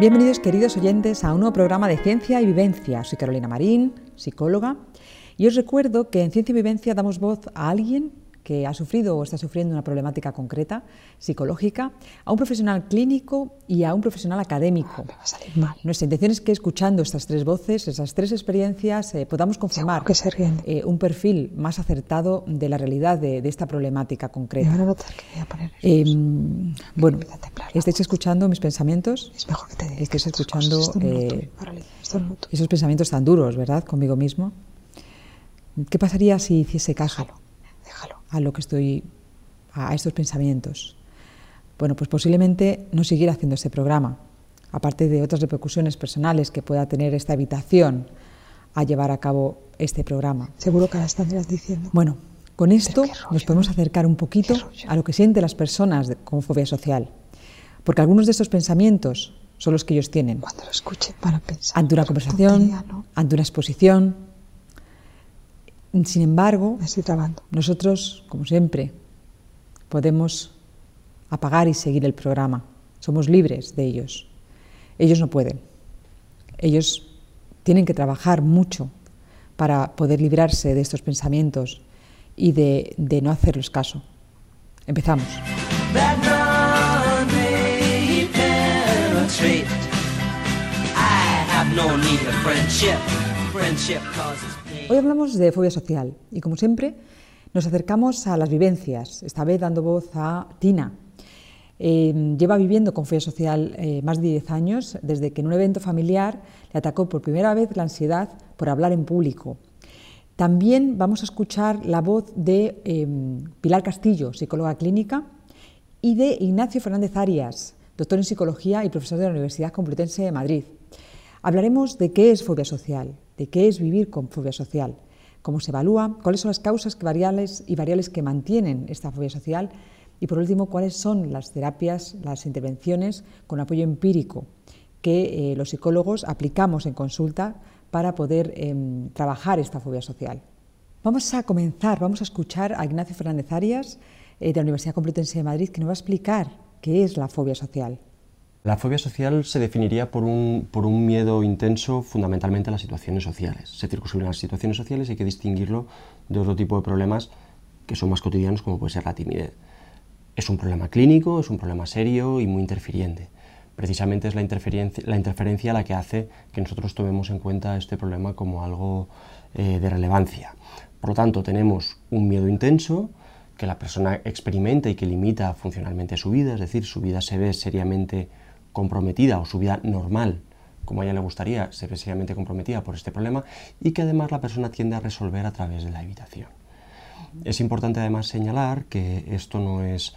Bienvenidos queridos oyentes a un nuevo programa de Ciencia y Vivencia. Soy Carolina Marín, psicóloga, y os recuerdo que en Ciencia y Vivencia damos voz a alguien que ha sufrido o está sufriendo una problemática concreta, psicológica, a un profesional clínico y a un profesional académico. Nuestra intención es que escuchando estas tres voces, esas tres experiencias, eh, podamos conformar eh, un perfil más acertado de la realidad de, esta problemática concreta. Eh, bueno, estáis escuchando mis pensamientos, es mejor que te estáis escuchando esos pensamientos tan duros, ¿verdad? Conmigo mismo. ¿Qué pasaría si hiciese caso? A lo que estoy, a estos pensamientos. Bueno, pues posiblemente no siguiera haciendo este programa, aparte de otras repercusiones personales que pueda tener esta habitación a llevar a cabo este programa. Seguro que la estarías diciendo. Bueno, con esto nos podemos acercar un poquito a lo que sienten las personas con fobia social, porque algunos de estos pensamientos son los que ellos tienen. Cuando lo escuchen para pensar. Ante una conversación, ante una exposición, sin embargo, nosotros, como siempre, podemos apagar y seguir el programa. Somos libres de ellos. Ellos no pueden. Ellos tienen que trabajar mucho para poder librarse de estos pensamientos y de, de no hacerlos caso. Empezamos. Hoy hablamos de fobia social y como siempre nos acercamos a las vivencias, esta vez dando voz a Tina. Eh, lleva viviendo con fobia social eh, más de 10 años, desde que en un evento familiar le atacó por primera vez la ansiedad por hablar en público. También vamos a escuchar la voz de eh, Pilar Castillo, psicóloga clínica, y de Ignacio Fernández Arias, doctor en psicología y profesor de la Universidad Complutense de Madrid. Hablaremos de qué es fobia social, de qué es vivir con fobia social, cómo se evalúa, cuáles son las causas variables y variables que mantienen esta fobia social y, por último, cuáles son las terapias, las intervenciones con apoyo empírico que eh, los psicólogos aplicamos en consulta para poder em, trabajar esta fobia social. Vamos a comenzar, vamos a escuchar a Ignacio Fernández Arias eh, de la Universidad Complutense de Madrid que nos va a explicar qué es la fobia social. La fobia social se definiría por un, por un, miedo intenso fundamentalmente a las situaciones sociales. Se circunscriben las situaciones sociales y hay que distinguirlo de otro tipo de problemas que son más cotidianos como puede ser la timidez. Es un problema clínico, es un problema serio y muy interfiriente. Precisamente es la interferencia la, interferencia la que hace que nosotros tomemos en cuenta este problema como algo eh, de relevancia. Por lo tanto, tenemos un miedo intenso, que la persona experimenta y que limita funcionalmente su vida, es decir, su vida se ve seriamente comprometida o su vida normal, como a ella le gustaría, se ve comprometida por este problema y que además la persona tiende a resolver a través de la evitación. Es importante además señalar que esto no es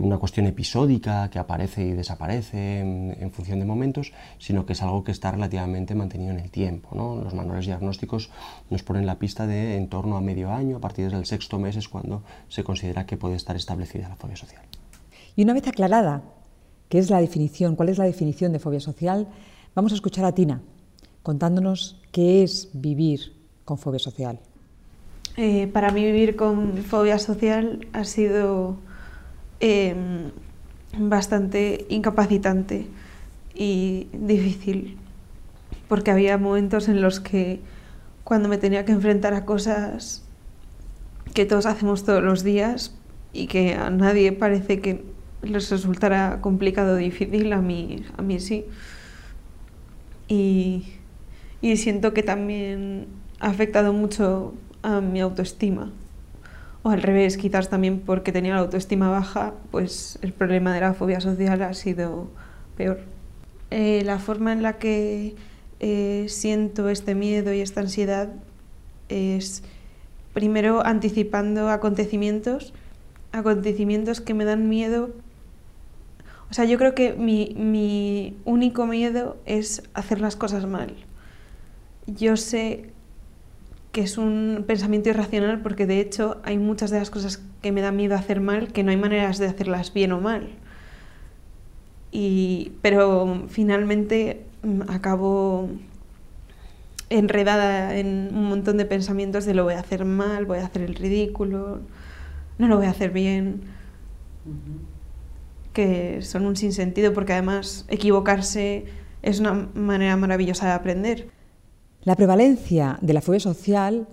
una cuestión episódica que aparece y desaparece en, función de momentos, sino que es algo que está relativamente mantenido en el tiempo. Los manuales diagnósticos nos ponen la pista de en torno a medio año, a partir del sexto mes es cuando se considera que puede estar establecida la fobia social. Y una vez aclarada qué es la definición, cuál es la definición de fobia social, vamos a escuchar a Tina contándonos qué es vivir con fobia social. Eh, para mí vivir con fobia social ha sido em, bastante incapacitante y difícil, porque había momentos en los que cuando me tenía que enfrentar a cosas que todos hacemos todos los días y que a nadie parece que les resultará complicado o difícil, a mí, a mí sí. Y, y siento que también ha afectado mucho a mi autoestima. O al revés, quizás también porque tenía la autoestima baja, pues el problema de la fobia social ha sido peor. Eh, la forma en la que eh, siento este miedo y esta ansiedad es primero anticipando acontecimientos, acontecimientos que me dan miedo o sea, yo creo que mi, único miedo es hacer las cosas mal. Yo sé que es un pensamiento irracional porque de hecho hay muchas de las cosas que me dan miedo hacer mal que no hay maneras de hacerlas bien o mal. pero finalmente mm, acabo enredada en un montón de pensamientos de lo voy a hacer mal, voy a hacer el ridículo, no lo voy a hacer bien que son un sinsentido porque además equivocarse es una manera maravillosa de aprender. La prevalencia de la fobia social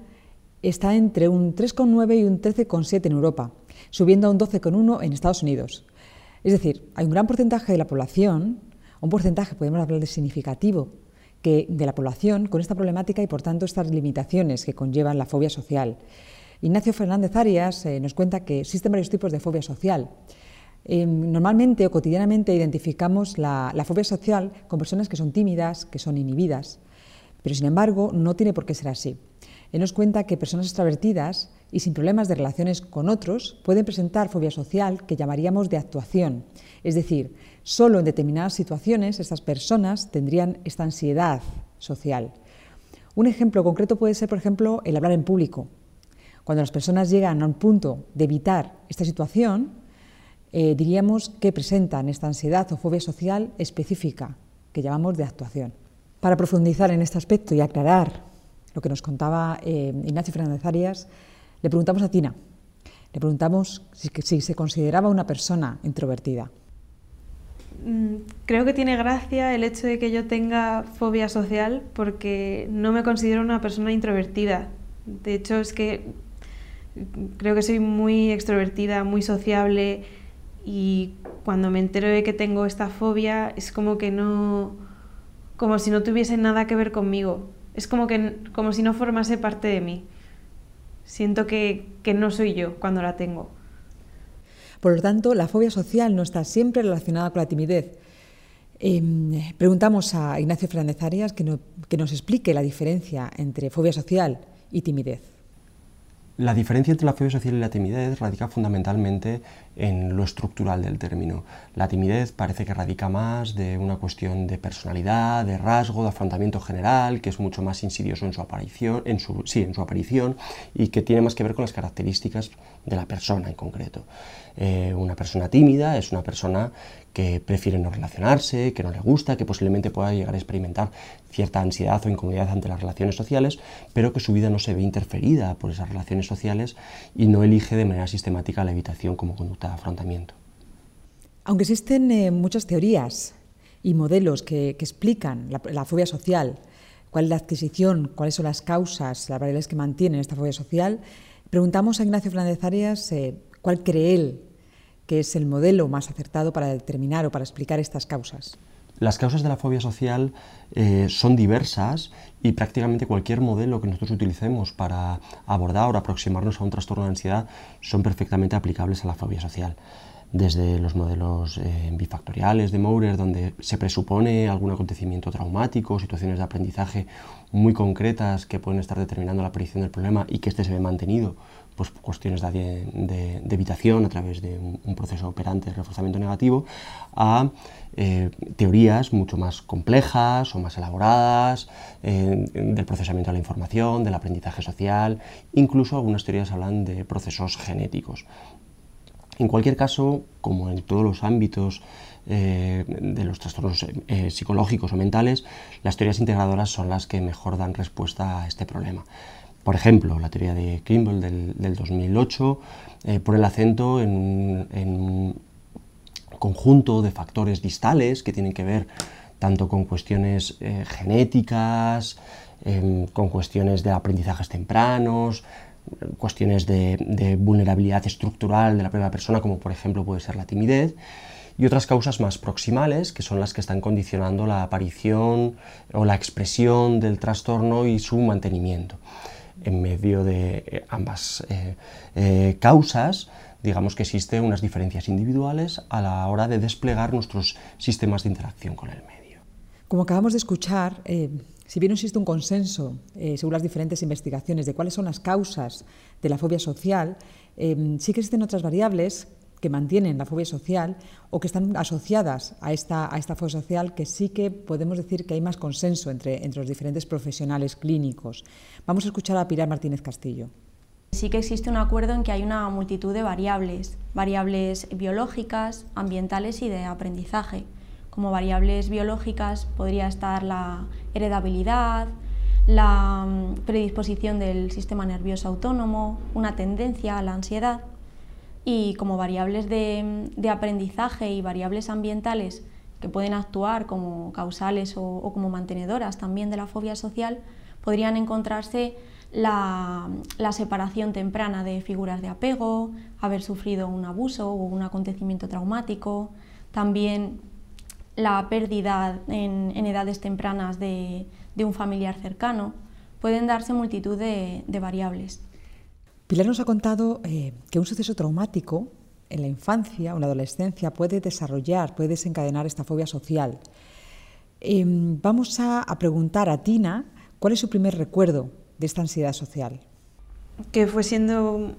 está entre un 3,9 y un 13,7 en Europa, subiendo a un 12,1 en Estados Unidos. Es decir, hay un gran porcentaje de la población, un porcentaje, podemos hablar de significativo, que de la población con esta problemática y por tanto estas limitaciones que conllevan la fobia social. Ignacio Fernández Arias eh, nos cuenta que existen varios tipos de fobia social. Em, normalmente o cotidianamente identificamos la, fobia social con personas que son tímidas, que son inhibidas, pero sin embargo no tiene por qué ser así. Él nos cuenta que personas extravertidas y sin problemas de relaciones con otros pueden presentar fobia social que llamaríamos de actuación, es decir, solo en determinadas situaciones estas personas tendrían esta ansiedad social. Un ejemplo concreto puede ser, por ejemplo, el hablar en público. Cuando las personas llegan a un punto de evitar esta situación, eh, diríamos que presentan esta ansiedad o fobia social específica, que llamamos de actuación. Para profundizar en este aspecto y aclarar lo que nos contaba eh, Ignacio Fernández Arias, le preguntamos a Tina, le preguntamos si se consideraba una persona introvertida. Mm, creo que tiene gracia el hecho de que yo tenga fobia social porque no me considero una persona introvertida. De hecho, es que creo que soy muy extrovertida, muy sociable y cuando me entero de que tengo esta fobia es como que no, como si no tuviese nada que ver conmigo. Es como, que, como si no formase parte de mí. Siento que, que no soy yo cuando la tengo. Por lo tanto, la fobia social no está siempre relacionada con la timidez. Em, preguntamos a Ignacio Fernández Arias que, que nos explique la diferencia entre fobia social y timidez. La diferencia entre la fobia social y la timidez radica fundamentalmente en lo estructural del término. La timidez parece que radica más de una cuestión de personalidad, de rasgo, de afrontamiento general, que es mucho más insidioso en su aparición, en su, sí, en su aparición y que tiene más que ver con las características de la persona en concreto. Eh, una persona tímida es una persona que prefiere no relacionarse, que no le gusta, que posiblemente pueda llegar a experimentar cierta ansiedad o incomodidad ante las relaciones sociales, pero que su vida no se ve interferida por esas relaciones sociales y no elige de manera sistemática la evitación como conducta afrontamiento. Aunque existen eh, muchas teorías y modelos que, explican la, fobia social, cuál es la adquisición, cuáles son las causas, las variables que mantienen esta fobia social, preguntamos a Ignacio Fernández Arias eh, cuál cree él que es el modelo más acertado para determinar o para explicar estas causas. Las causas de la fobia social eh, son diversas y prácticamente cualquier modelo que nosotros utilicemos para abordar o aproximarnos a un trastorno de ansiedad son perfectamente aplicables a la fobia social desde los modelos eh, bifactoriales de Maurer, donde se presupone algún acontecimiento traumático, situaciones de aprendizaje muy concretas que pueden estar determinando la aparición del problema y que éste se ve mantenido, pues cuestiones de, evitación a través de un, proceso operante de reforzamiento negativo, a eh, teorías mucho más complejas o más elaboradas eh, del procesamiento de la información, del aprendizaje social, incluso algunas teorías hablan de procesos genéticos. En cualquier caso, como en todos los ámbitos eh, de los trastornos eh, psicológicos o mentales, las teorías integradoras son las que mejor dan respuesta a este problema. Por ejemplo, la teoría de Kimball del, 2008 eh, pone el acento en, un conjunto de factores distales que tienen que ver tanto con cuestiones genéticas, em, con cuestiones de aprendizajes tempranos, cuestiones de, vulnerabilidad estructural de la propia persona, como por ejemplo puede ser la timidez, y otras causas más proximales, que son las que están condicionando la aparición o la expresión del trastorno y su mantenimiento. En medio de eh, ambas eh, eh, causas, digamos que existen unas diferencias individuales a la hora de desplegar nuestros sistemas de interacción con el medio. Como acabamos de escuchar, si bien existe un consenso, eh, según las diferentes investigaciones, de cuáles son las causas de la fobia social, eh, sí que existen otras variables que mantienen la fobia social o que están asociadas a esta, a esta fobia social que sí que podemos decir que hay más consenso entre, entre los diferentes profesionales clínicos. Vamos a escuchar a Pilar Martínez Castillo. Sí que existe un acuerdo en que hay una multitud de variables, variables biológicas, ambientales y de aprendizaje como variables biológicas podría estar la heredabilidad, la mm, predisposición del sistema nervioso autónomo, una tendencia a la ansiedad. y como variables de, aprendizaje y variables ambientales que pueden actuar como causales o, como mantenedoras también de la fobia social, podrían encontrarse la, separación temprana de figuras de apego, haber sufrido un abuso o un acontecimiento traumático, también la pérdida en, edades tempranas de, un familiar cercano. Pueden darse multitud de variables. Pilar nos ha contado eh, que un suceso traumático en la infancia o en la adolescencia puede desarrollar, puede desencadenar esta fobia social. Em, vamos a, preguntar a Tina cuál es su primer recuerdo de esta ansiedad social. Que fue siendo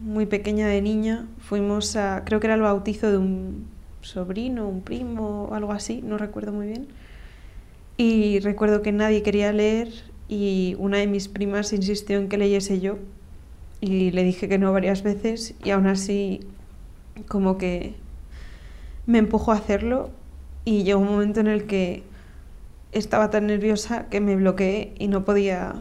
muy pequeña de niña, fuimos a, creo que era el bautizo de un sobrino, un primo, algo así, no recuerdo muy bien. Y recuerdo que nadie quería leer y una de mis primas insistió en que leyese yo y le dije que no varias veces y aún así como que me empujó a hacerlo y llegó un momento en el que estaba tan nerviosa que me bloqueé y no podía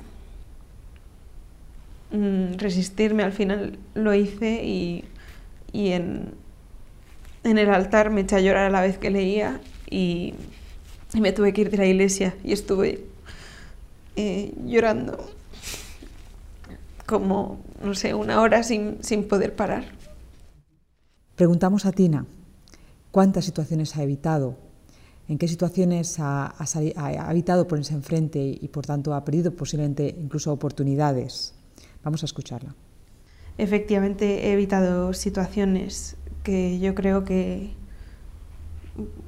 mm, resistirme. Al final lo hice y, en, el altar me eché a llorar a la vez que leía y, me tuve que ir de la iglesia y estuve eh, llorando como, no sé, una hora sin, poder parar. Preguntamos a Tina, ¿cuántas situaciones ha evitado? ¿En qué situaciones ha, evitado ponerse enfrente y, por tanto, ha perdido posiblemente incluso oportunidades? Vamos a escucharla. Efectivamente, he evitado situaciones que yo creo que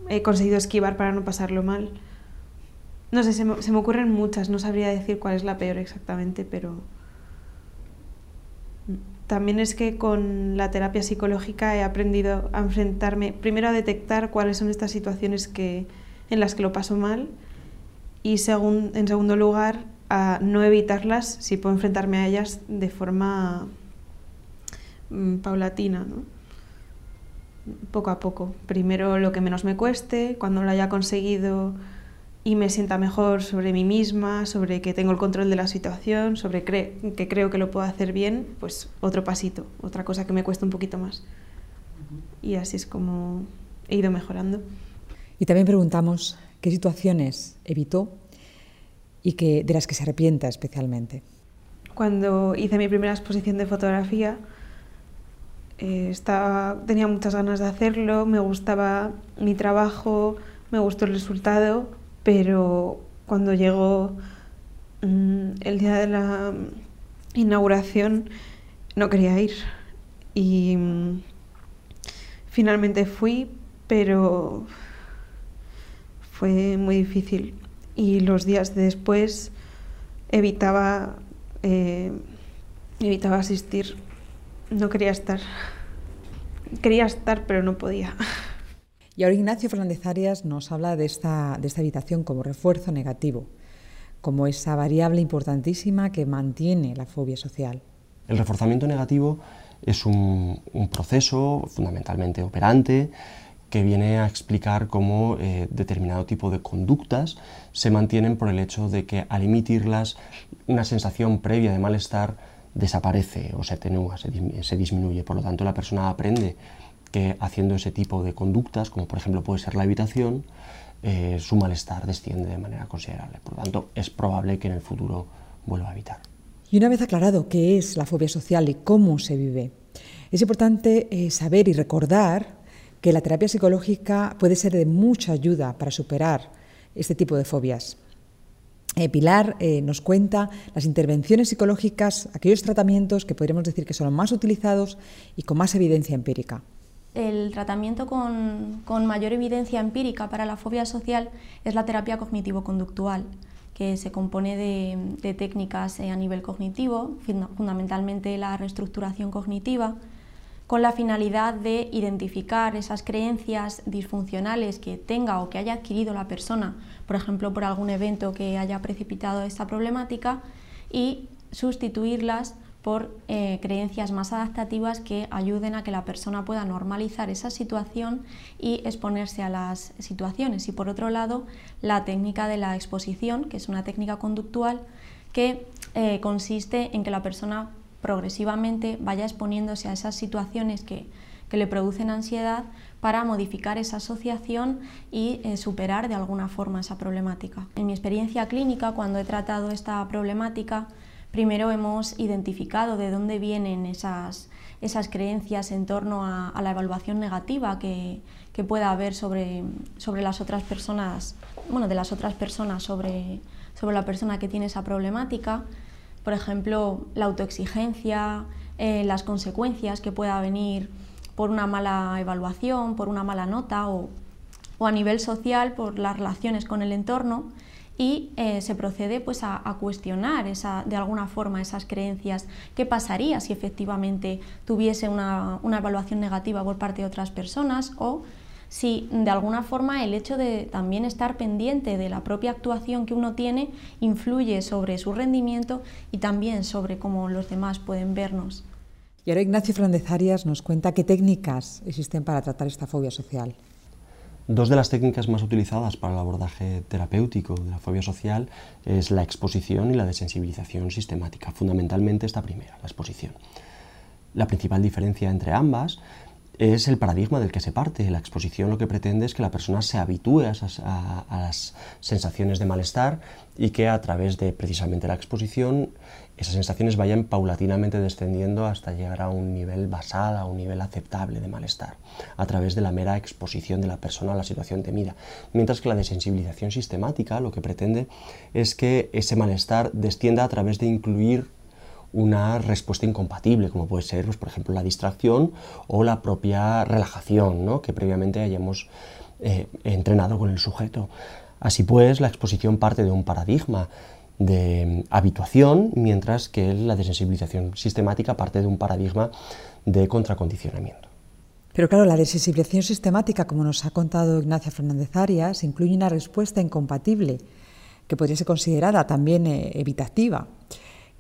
he conseguido esquivar para no pasarlo mal. No sé, se me ocurren muchas, no sabría decir cuál es la peor exactamente, pero también es que con la terapia psicológica he aprendido a enfrentarme, primero a detectar cuáles son estas situaciones que, en las que lo paso mal y en segundo lugar a no evitarlas si puedo enfrentarme a ellas de forma mm, paulatina, poco a poco. Primero lo que menos me cueste, cuando lo haya conseguido y me sienta mejor sobre mí misma, sobre que tengo el control de la situación, sobre que creo que lo puedo hacer bien, pues otro pasito, otra cosa que me cuesta un poquito más. Y así es como he ido mejorando. Y también preguntamos qué situaciones evitó y que, de las que se arrepienta especialmente. Cuando hice mi primera exposición de fotografía, eh, tenía muchas ganas de hacerlo, me gustaba mi trabajo, me gustó el resultado, pero cuando llegó mm, el día de la inauguración no quería ir. Y mm, finalmente fui, pero fue muy difícil. Y los días después evitaba, eh, evitaba asistir, no quería estar. Quería estar, pero no podía. Y ahora Ignacio Fernández Arias nos habla de esta, de esta evitación como refuerzo negativo, como esa variable importantísima que mantiene la fobia social. El reforzamiento negativo es un, proceso fundamentalmente operante que viene a explicar cómo eh, determinado tipo de conductas se mantienen por el hecho de que al emitirlas una sensación previa de malestar desaparece o se atenúa, se, disminuye. Por lo tanto, la persona aprende que haciendo ese tipo de conductas, como por ejemplo puede ser la evitación, eh, su malestar desciende de manera considerable. Por lo tanto, es probable que en el futuro vuelva a evitar. Y una vez aclarado qué es la fobia social y cómo se vive, es importante eh, saber y recordar que la terapia psicológica puede ser de mucha ayuda para superar este tipo de fobias. Eh, Pilar nos cuenta las intervenciones psicológicas, aquellos tratamientos que podríamos decir que son los más utilizados y con más evidencia empírica. El tratamiento con, mayor evidencia empírica para la fobia social es la terapia cognitivo-conductual, que se compone de, técnicas eh, a nivel cognitivo, fundamentalmente la reestructuración cognitiva, con la finalidad de identificar esas creencias disfuncionales que tenga o que haya adquirido la persona, por ejemplo, por algún evento que haya precipitado esta problemática, y sustituirlas por eh, creencias más adaptativas que ayuden a que la persona pueda normalizar esa situación y exponerse a las situaciones. Y por otro lado, la técnica de la exposición, que es una técnica conductual que eh, consiste en que la persona progresivamente vaya exponiéndose a esas situaciones que, que le producen ansiedad para modificar esa asociación y eh, superar de alguna forma esa problemática. En mi experiencia clínica, cuando he tratado esta problemática, primero hemos identificado de dónde vienen esas, esas creencias en torno a, la evaluación negativa que, que, pueda haber sobre, sobre las otras personas, bueno, de las otras personas sobre, sobre la persona que tiene esa problemática. Por ejemplo, la autoexigencia, eh, las consecuencias que pueda venir por una mala evaluación, por una mala nota o, a nivel social por las relaciones con el entorno y eh, se procede pues, a, cuestionar esa, de alguna forma esas creencias. ¿Qué pasaría si efectivamente tuviese una, una, evaluación negativa por parte de otras personas o si de alguna forma el hecho de también estar pendiente de la propia actuación que uno tiene influye sobre su rendimiento y también sobre cómo los demás pueden vernos? Y ahora Ignacio Fernández Arias nos cuenta qué técnicas existen para tratar esta fobia social. Dos de las técnicas más utilizadas para el abordaje terapéutico de la fobia social es la exposición y la desensibilización sistemática, fundamentalmente esta primera, la exposición. La principal diferencia entre ambas es el paradigma del que se parte. La exposición lo que pretende es que la persona se habitúe a, las sensaciones de malestar y que a través de precisamente la exposición esas sensaciones vayan paulatinamente descendiendo hasta llegar a un nivel basal, a un nivel aceptable de malestar, a través de la mera exposición de la persona a la situación temida. Mientras que la desensibilización sistemática lo que pretende es que ese malestar descienda a través de incluir una respuesta incompatible, como puede ser, pues, por ejemplo, la distracción o la propia relajación ¿no? que previamente hayamos eh, entrenado con el sujeto. Así pues, la exposición parte de un paradigma de habituación, mientras que la desensibilización sistemática parte de un paradigma de contracondicionamiento. Pero claro, la desensibilización sistemática, como nos ha contado Ignacia Fernández Arias, incluye una respuesta incompatible, que podría ser considerada también eh, evitativa.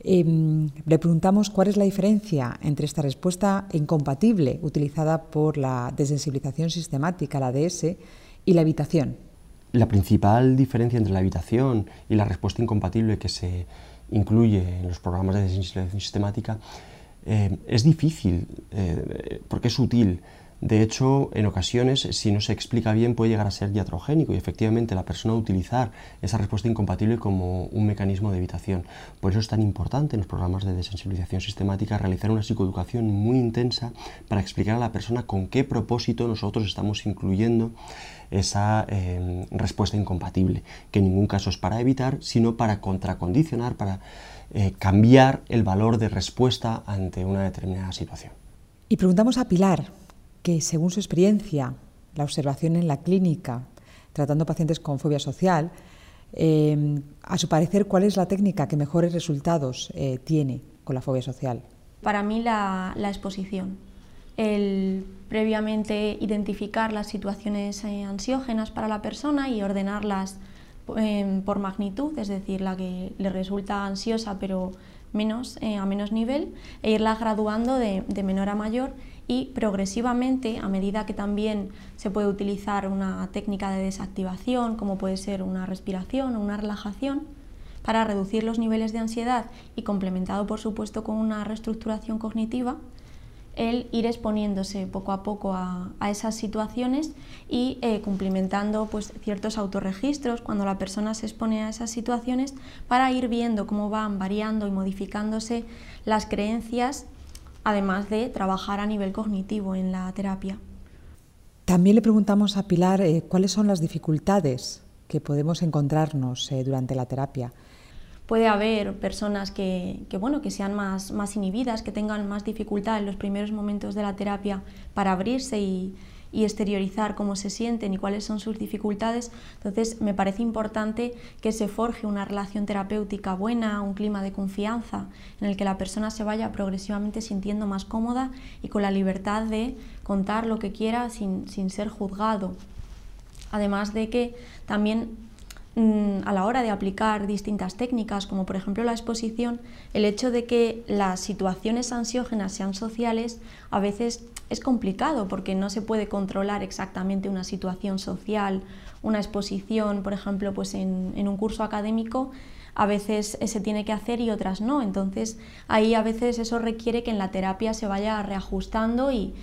Em, le preguntamos cuál es la diferencia entre esta respuesta incompatible utilizada por la desensibilización sistemática, la DS, y la evitación. La principal diferencia entre la evitación y la respuesta incompatible que se incluye en los programas de desensibilización sistemática eh, es difícil eh, porque es sutil de hecho, en ocasiones, si no se explica bien, puede llegar a ser iatrogénico y efectivamente la persona utilizar esa respuesta incompatible como un mecanismo de evitación. Por eso es tan importante en los programas de desensibilización sistemática realizar una psicoeducación muy intensa para explicar a la persona con qué propósito nosotros estamos incluyendo esa eh, respuesta incompatible, que en ningún caso es para evitar, sino para contracondicionar, para eh, cambiar el valor de respuesta ante una determinada situación. Y preguntamos a Pilar, que según su experiencia, la observación en la clínica, tratando pacientes con fobia social, eh, a su parecer, ¿cuál es la técnica que mejores resultados eh, tiene con la fobia social? Para mí la, exposición, el previamente identificar las situaciones eh, ansiógenas para la persona y ordenarlas por magnitud, es decir, la que le resulta ansiosa pero menos, a menos nivel, e irlas graduando de menor a mayor y progresivamente, a medida que también se puede utilizar una técnica de desactivación, como puede ser una respiración o una relajación, para reducir los niveles de ansiedad y complementado por supuesto con una reestructuración cognitiva, el ir exponiéndose poco a poco a, esas situaciones y eh, cumplimentando pues, ciertos autorregistros cuando la persona se expone a esas situaciones para ir viendo cómo van variando y modificándose las creencias además de trabajar a nivel cognitivo en la terapia. También le preguntamos a Pilar eh, cuáles son las dificultades que podemos encontrarnos eh, durante la terapia. Puede haber personas que, bueno, que sean más, más inhibidas, que tengan más dificultad en los primeros momentos de la terapia para abrirse y, y exteriorizar cómo se sienten y cuáles son sus dificultades. Entonces, me parece importante que se forje una relación terapéutica buena, un clima de confianza en el que la persona se vaya progresivamente sintiendo más cómoda y con la libertad de contar lo que quiera sin, sin ser juzgado. Además de que también a la hora de aplicar distintas técnicas, como por ejemplo la exposición, el hecho de que las situaciones ansiógenas sean sociales a veces es complicado porque no se puede controlar exactamente una situación social, una exposición, por ejemplo, pues en, un curso académico a veces se tiene que hacer y otras no. Entonces ahí a veces eso requiere que en la terapia se vaya reajustando y,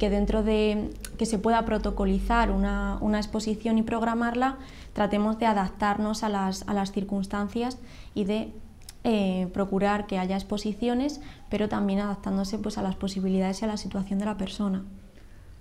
que dentro de que se pueda protocolizar una, exposición y programarla, tratemos de adaptarnos a las, circunstancias y de eh, procurar que haya exposiciones, pero también adaptándose pues, a las posibilidades y a la situación de la persona.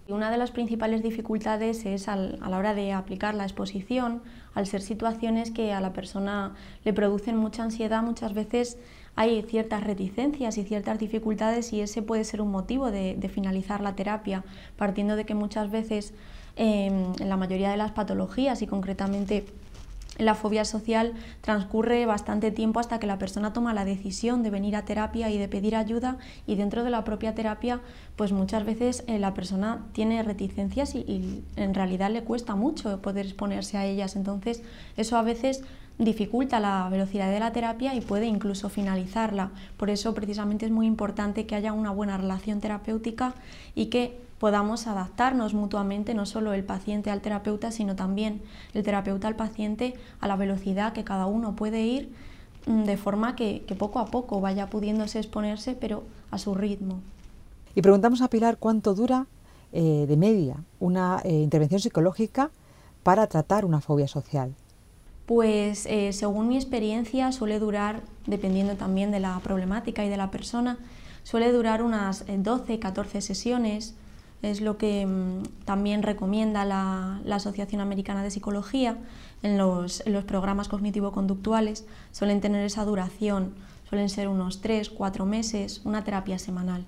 Una de las principales dificultades es a la hora de aplicar la exposición, al ser situaciones que a la persona le producen mucha ansiedad, muchas veces hay ciertas reticencias y ciertas dificultades y ese puede ser un motivo de, finalizar la terapia, partiendo de que muchas veces em, en la mayoría de las patologías y concretamente la fobia social transcurre bastante tiempo hasta que la persona toma la decisión de venir a terapia y de pedir ayuda y dentro de la propia terapia pues muchas veces eh, la persona tiene reticencias y, en realidad le cuesta mucho poder exponerse a ellas. Entonces eso a veces dificulta la velocidad de la terapia y puede incluso finalizarla. Por eso precisamente es muy importante que haya una buena relación terapéutica y que podamos adaptarnos mutuamente, no solo el paciente al terapeuta, sino también el terapeuta al paciente a la velocidad que cada uno puede ir, mm, de forma que, poco a poco vaya pudiéndose exponerse, pero a su ritmo. Y preguntamos a Pilar cuánto dura eh, de media una eh, intervención psicológica para tratar una fobia social. Pues eh, según mi experiencia suele durar, dependiendo también de la problemática y de la persona, suele durar unas 12, 14 sesiones, es lo que mm, también recomienda la, Asociación Americana de Psicología en los, programas cognitivo-conductuales. Suelen tener esa duración, suelen ser unos 3, 4 meses, una terapia semanal.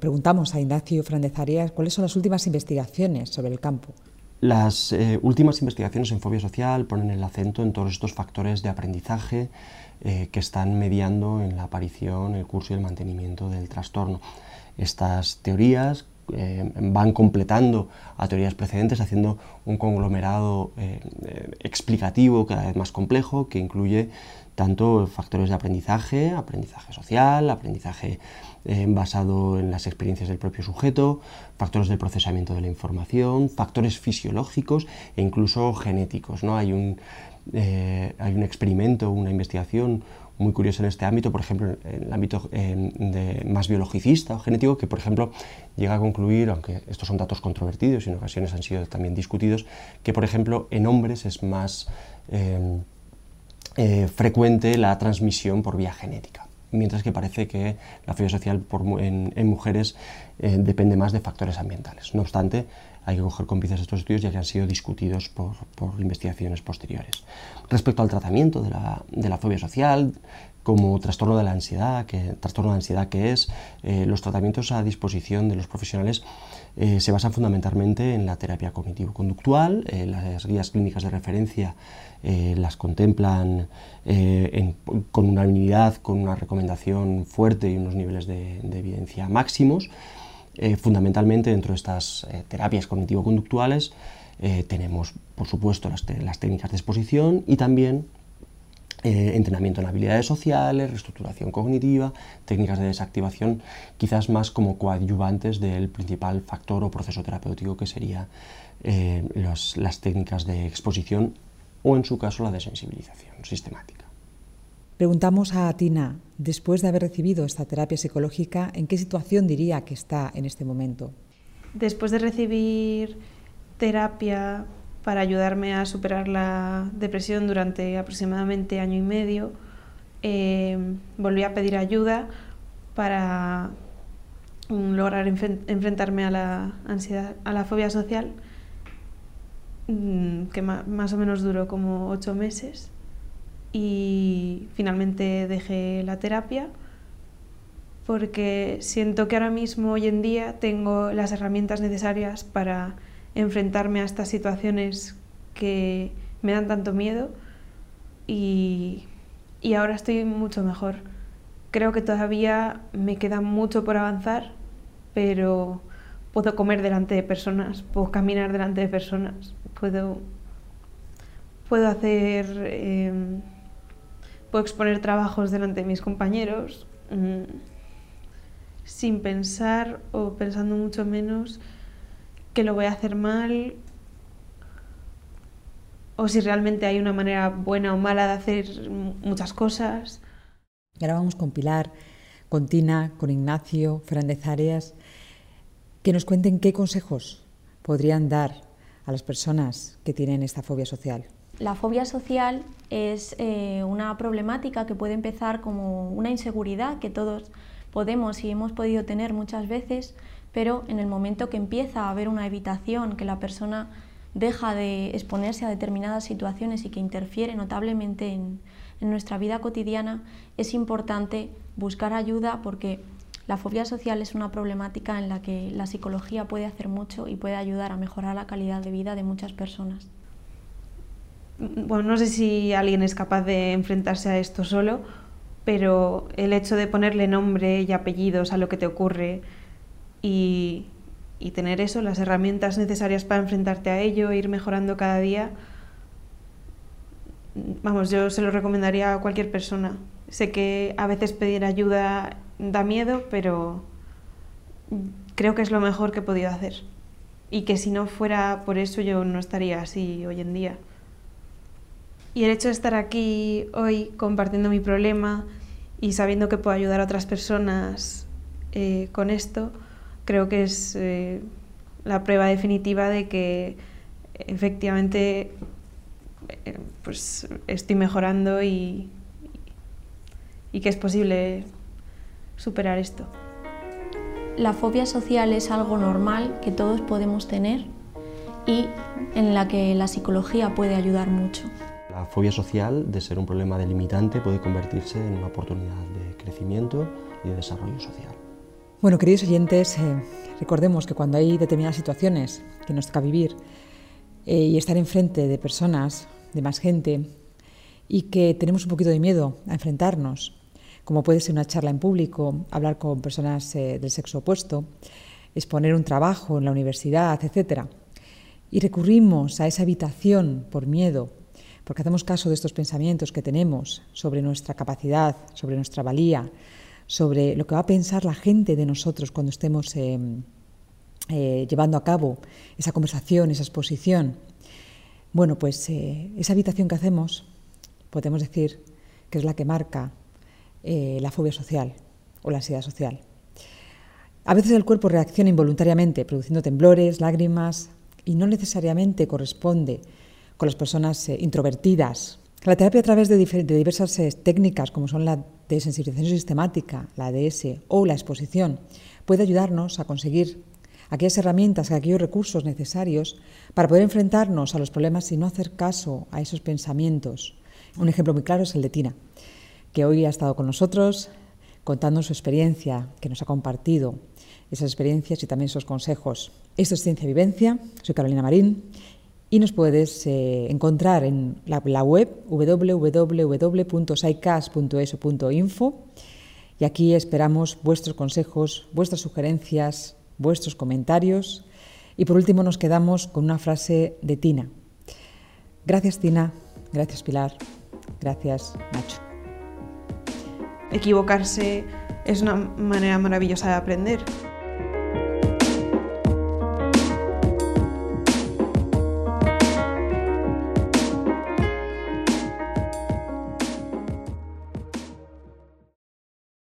Preguntamos a Ignacio Fernández Arias cuáles son las últimas investigaciones sobre el campo. Las eh, últimas investigaciones en fobia social ponen el acento en todos estos factores de aprendizaje eh, que están mediando en la aparición, el curso y el mantenimiento del trastorno. Estas teorías eh, van completando a teorías precedentes, haciendo un conglomerado explicativo cada vez más complejo que incluye tanto factores de aprendizaje, aprendizaje social, aprendizaje basado en las experiencias del propio sujeto, factores de procesamiento de la información, factores fisiológicos e incluso genéticos. ¿no? Hay, un, hay un experimento, una investigación muy curioso en este ámbito, por ejemplo, en el ámbito eh, de más biologicista o genético, que por ejemplo llega a concluir, aunque estos son datos controvertidos y en ocasiones han sido también discutidos, que por ejemplo en hombres es más eh, eh, frecuente la transmisión por vía genética mientras que parece que la fobia social en, mujeres depende más de factores ambientales. No obstante, hay que coger con pinzas estos estudios ya que han sido discutidos por, investigaciones posteriores. Respecto al tratamiento de la, fobia social, como trastorno de la ansiedad, que, trastorno de ansiedad que es, eh, los tratamientos a disposición de los profesionales eh, se basan fundamentalmente en la terapia cognitivo-conductual, eh, las guías clínicas de referencia las contemplan con una unidad, con una recomendación fuerte y unos niveles de evidencia máximos. Eh, fundamentalmente dentro de estas eh, terapias cognitivo-conductuales eh, tenemos, por supuesto, las, técnicas de exposición y también entrenamiento en habilidades sociales, reestructuración cognitiva, técnicas de desactivación, quizás más como coadyuvantes del principal factor o proceso terapéutico que serían las técnicas de exposición o, en su caso, la desensibilización sistemática. Preguntamos a Tina, después de haber recibido esta terapia psicológica, ¿en qué situación diría que está en este momento? Después de recibir terapia para ayudarme a superar la depresión durante aproximadamente año y medio, eh, volví a pedir ayuda para mm, lograr enfrentarme a la ansiedad, a la fobia social, que más o menos duró como ocho meses y finalmente dejé la terapia porque siento que ahora mismo, hoy en día, tengo las herramientas necesarias para enfrentarme a estas situaciones que me dan tanto miedo y, y ahora estoy mucho mejor. Creo que todavía me queda mucho por avanzar, pero puedo comer delante de personas, puedo caminar delante de personas, puedo, puedo hacer... Em, puedo exponer trabajos delante de mis compañeros mm, sin pensar o pensando mucho menos que lo voy a hacer mal o si realmente hay una manera buena o mala de hacer muchas cosas. Y ahora vamos con Pilar, con Tina, con Ignacio, Fernández Arias, que nos cuenten qué consejos podrían dar a las personas que tienen esta fobia social. La fobia social es eh, una problemática que puede empezar como una inseguridad que todos podemos y hemos podido tener muchas veces, pero en el momento que empieza a haber una evitación, que la persona deja de exponerse a determinadas situaciones y que interfiere notablemente en, nuestra vida cotidiana, es importante buscar ayuda porque la fobia social es una problemática en la que la psicología puede hacer mucho y puede ayudar a mejorar la calidad de vida de muchas personas. Bueno, no sé si alguien es capaz de enfrentarse a esto solo, pero el hecho de ponerle nombre y apellidos a lo que te ocurre y y tener eso, las herramientas necesarias para enfrentarte a ello, ir mejorando cada día, vamos, yo se lo recomendaría a cualquier persona. Sé que a veces pedir ayuda da miedo, pero creo que es lo mejor que he podido hacer. Y que si no fuera por eso yo no estaría así hoy en día. Y el hecho de estar aquí hoy compartiendo mi problema y sabiendo que puedo ayudar a otras personas eh, con esto, creo que es eh, la prueba definitiva de que efectivamente eh, pues estoy mejorando y, y que es posible superar esto. La fobia social es algo normal que todos podemos tener y en la que la psicología puede ayudar mucho. La fobia social, de ser un problema delimitante, puede convertirse en una oportunidad de crecimiento y de desarrollo social. Bueno, queridos oyentes, eh, recordemos que cuando hay determinadas situaciones que nos toca vivir eh, y estar enfrente de personas, de más gente, y que tenemos un poquito de miedo a enfrentarnos, como puede ser una charla en público, hablar con personas eh, del sexo opuesto, exponer un trabajo en la universidad, etc. Y recurrimos a esa habitación por miedo, porque hacemos caso de estos pensamientos que tenemos sobre nuestra capacidad, sobre nuestra valía, sobre lo que va a pensar la gente de nosotros cuando estemos eh, eh, llevando a cabo esa conversación, esa exposición. Bueno, pues esa habitación que hacemos, podemos decir que es la que marca la fobia social o la ansiedad social. A veces el cuerpo reacciona involuntariamente, produciendo temblores, lágrimas, y no necesariamente corresponde con las personas introvertidas. La terapia a través de, diversas técnicas, como son la de sensibilización sistemática, la ADS o la exposición, puede ayudarnos a conseguir aquellas herramientas, aquellos recursos necesarios para poder enfrentarnos a los problemas y no hacer caso a esos pensamientos. Un ejemplo muy claro es el de Tina, que hoy ha estado con nosotros contando su experiencia, que nos ha compartido esas experiencias y también sus consejos. Esto es Ciencia Vivencia, soy Carolina Marín y nos puedes eh, encontrar en la, web www.saicas.eso.info y aquí esperamos vuestros consejos, vuestras sugerencias, vuestros comentarios y por último nos quedamos con una frase de Tina. Gracias Tina, gracias Pilar, gracias Nacho. Equivocarse es una manera maravillosa de aprender.